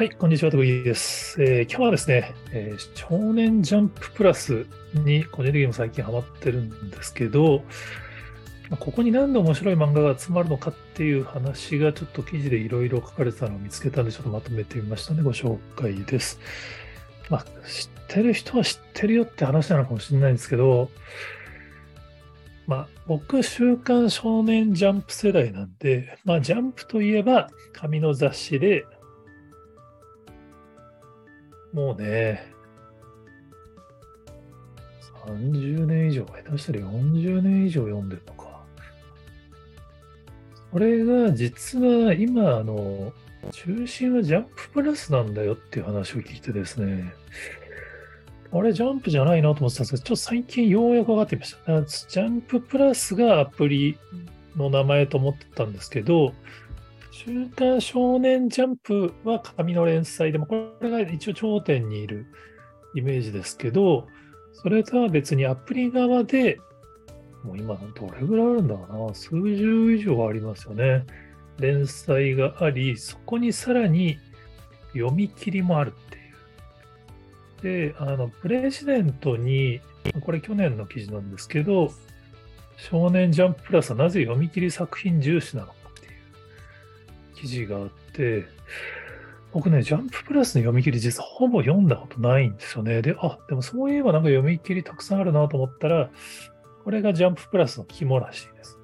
はい、こんにちは、徳井です、えー、今日はですね、えー、少年ジャンププラスに個人的にも最近ハマってるんですけど、ここに何で面白い漫画が集まるのかっていう話がちょっと記事でいろいろ書かれてたのを見つけたんで、ちょっとまとめてみましたので、ご紹介です。まあ、知ってる人は知ってるよって話なのかもしれないんですけど、まあ、僕、週刊少年ジャンプ世代なんで、まあ、ジャンプといえば紙の雑誌で、もうね、30年以上、下手したら40年以上読んでるのか。これが実は今、あの、中心はジャンププラスなんだよっていう話を聞いてですね、あれ、ジャンプじゃないなと思ってたんですけど、ちょっと最近ようやく分かってきました。ジャンププラスがアプリの名前と思ってたんですけど、週刊少年ジャンプは紙の連載でも、これが一応頂点にいるイメージですけど、それとは別にアプリ側で、もう今どれぐらいあるんだろうな、数十以上ありますよね。連載があり、そこにさらに読み切りもあるっていう。で、あの、プレジデントに、これ去年の記事なんですけど、少年ジャンププラスはなぜ読み切り作品重視なのか記事があって、僕ね、ジャンププラスの読み切り実はほぼ読んだことないんですよね。で、あ、でもそういえばなんか読み切りたくさんあるなと思ったら、これがジャンププラスの肝らしいです。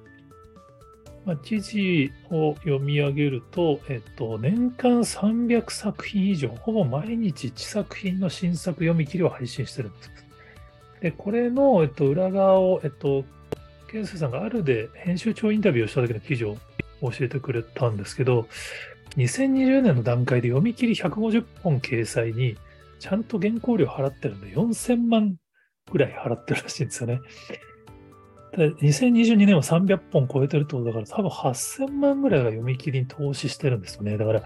まあ、記事を読み上げると、えっと、年間300作品以上、ほぼ毎日1作品の新作読み切りを配信してるんです。で、これの、えっと、裏側を、えっと、ケンスさんがあるで編集長インタビューをした時の記事を教えてくれたんですけど、2020年の段階で読み切り150本掲載に、ちゃんと原稿料払ってるんで、4000万ぐらい払ってるらしいんですよね。2022年は300本超えてるってことだから、多分8000万ぐらいが読み切りに投資してるんですよね。だから、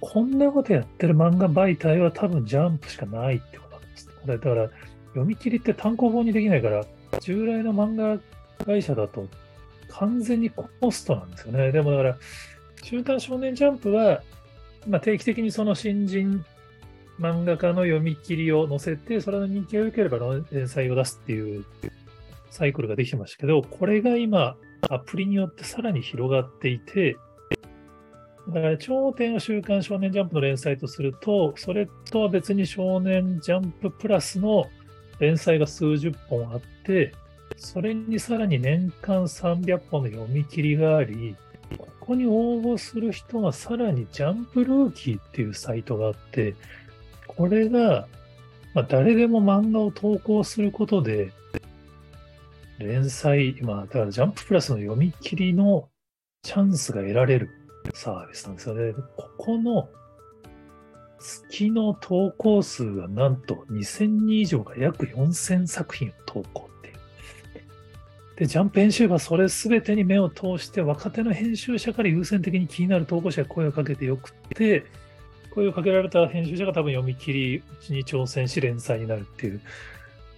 こんなことやってる漫画媒体は多分ジャンプしかないってことなんです。これ、だから、読み切りって単行本にできないから、従来の漫画会社だと完全にコストなんですよね。でもだから、週刊少年ジャンプは、まあ、定期的にその新人漫画家の読み切りを載せて、それの人気が良ければ連載を出すっていうサイクルができてましたけど、これが今、アプリによってさらに広がっていて、だから頂点を週刊少年ジャンプの連載とすると、それとは別に少年ジャンププラスの連載が数十本あって、それにさらに年間300本の読み切りがあり、ここに応募する人がさらにジャンプルーキーっていうサイトがあって、これが、まあ、誰でも漫画を投稿することで、連載、まあ、だからジャンププラスの読み切りのチャンスが得られるサービスなんですよね。ここの月の投稿数がなんと2000人以上が約4000作品を投稿で、ジャンプ編集部はそれ全てに目を通して、若手の編集者から優先的に気になる投稿者に声をかけてよくて、声をかけられた編集者が多分読み切りに挑戦し連載になるっていう、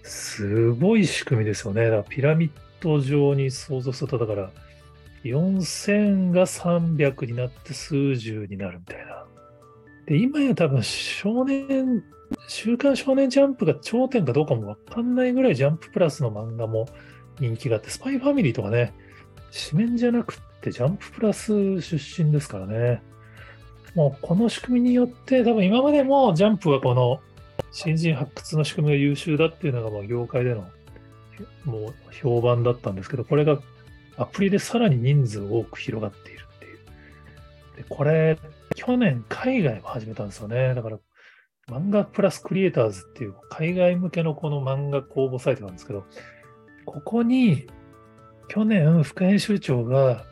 すごい仕組みですよね。だからピラミッド状に想像すると、だから、4000が300になって数十になるみたいな。で、今や多分少年、週刊少年ジャンプが頂点かどうかもわかんないぐらいジャンププラスの漫画も人気があって、スパイファミリーとかね、紙面じゃなくってジャンププラス出身ですからね。もうこの仕組みによって、多分今までもジャンプはこの新人発掘の仕組みが優秀だっていうのがまあ業界でのもう評判だったんですけど、これがアプリでさらに人数多く広がっているっていう。で、これ、去年海外も始めたんですよね。だから、漫画プラスクリエイターズっていう海外向けのこの漫画公募サイトなんですけど、ここに、去年、副編集長が、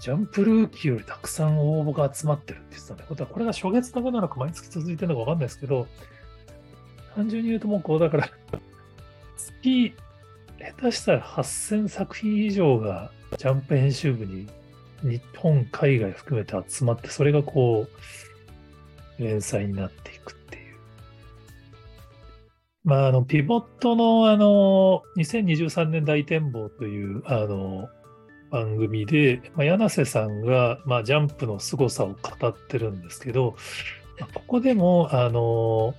ジャンプルーキーよりたくさん応募が集まってるって言ってたんで、ことはこれが初月だけなのか毎月続いてるのかわかんないですけど、単純に言うともうこうだから月、下手したら8000作品以上がジャンプ編集部に日本、海外含めて集まって、それがこう、連載になっていくまあ、あの、ピボットの、あの、2023年大展望という、あの、番組で、まあ、柳瀬さんが、まあ、ジャンプの凄さを語ってるんですけど、まあここでも、あの、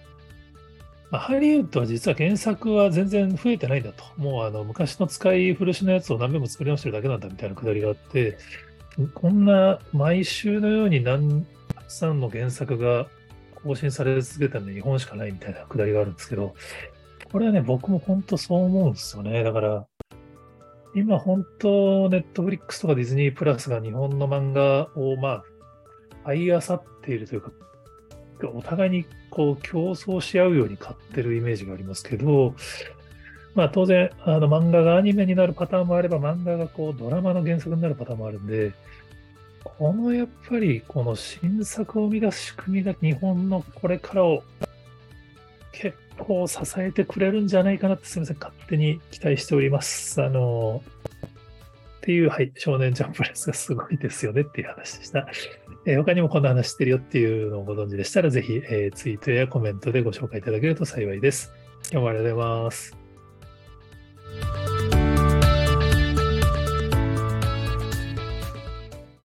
まあハリウッドは実は原作は全然増えてないんだと。もうあの昔の使い古しのやつを何遍も作り直してるだけなんだみたいなくだりがあって、こんな毎週のように何たくさんの原作が更新され続けたの日本しかないみたいなくだりがあるんですけど、これはね、僕も本当そう思うんですよね。だから、今本当、ネットフリックスとかディズニープラスが日本の漫画を、まあ、買い漁っているというか、お互いにこう競争し合うように買ってるイメージがありますけど、まあ当然、あの漫画がアニメになるパターンもあれば、漫画がこうドラマの原作になるパターンもあるんで、このやっぱりこの新作を生み出す仕組みが日本のこれからを結構支えてくれるんじゃないかなってすみません、勝手に期待しております。あの、っていう、はい、少年ジャンプレスがすごいですよねっていう話でした。えー他にもこんな話してるよっていうのをご存知でしたら、ぜひ、えーツイートやコメントでご紹介いただけると幸いです。今日もありがとうございます。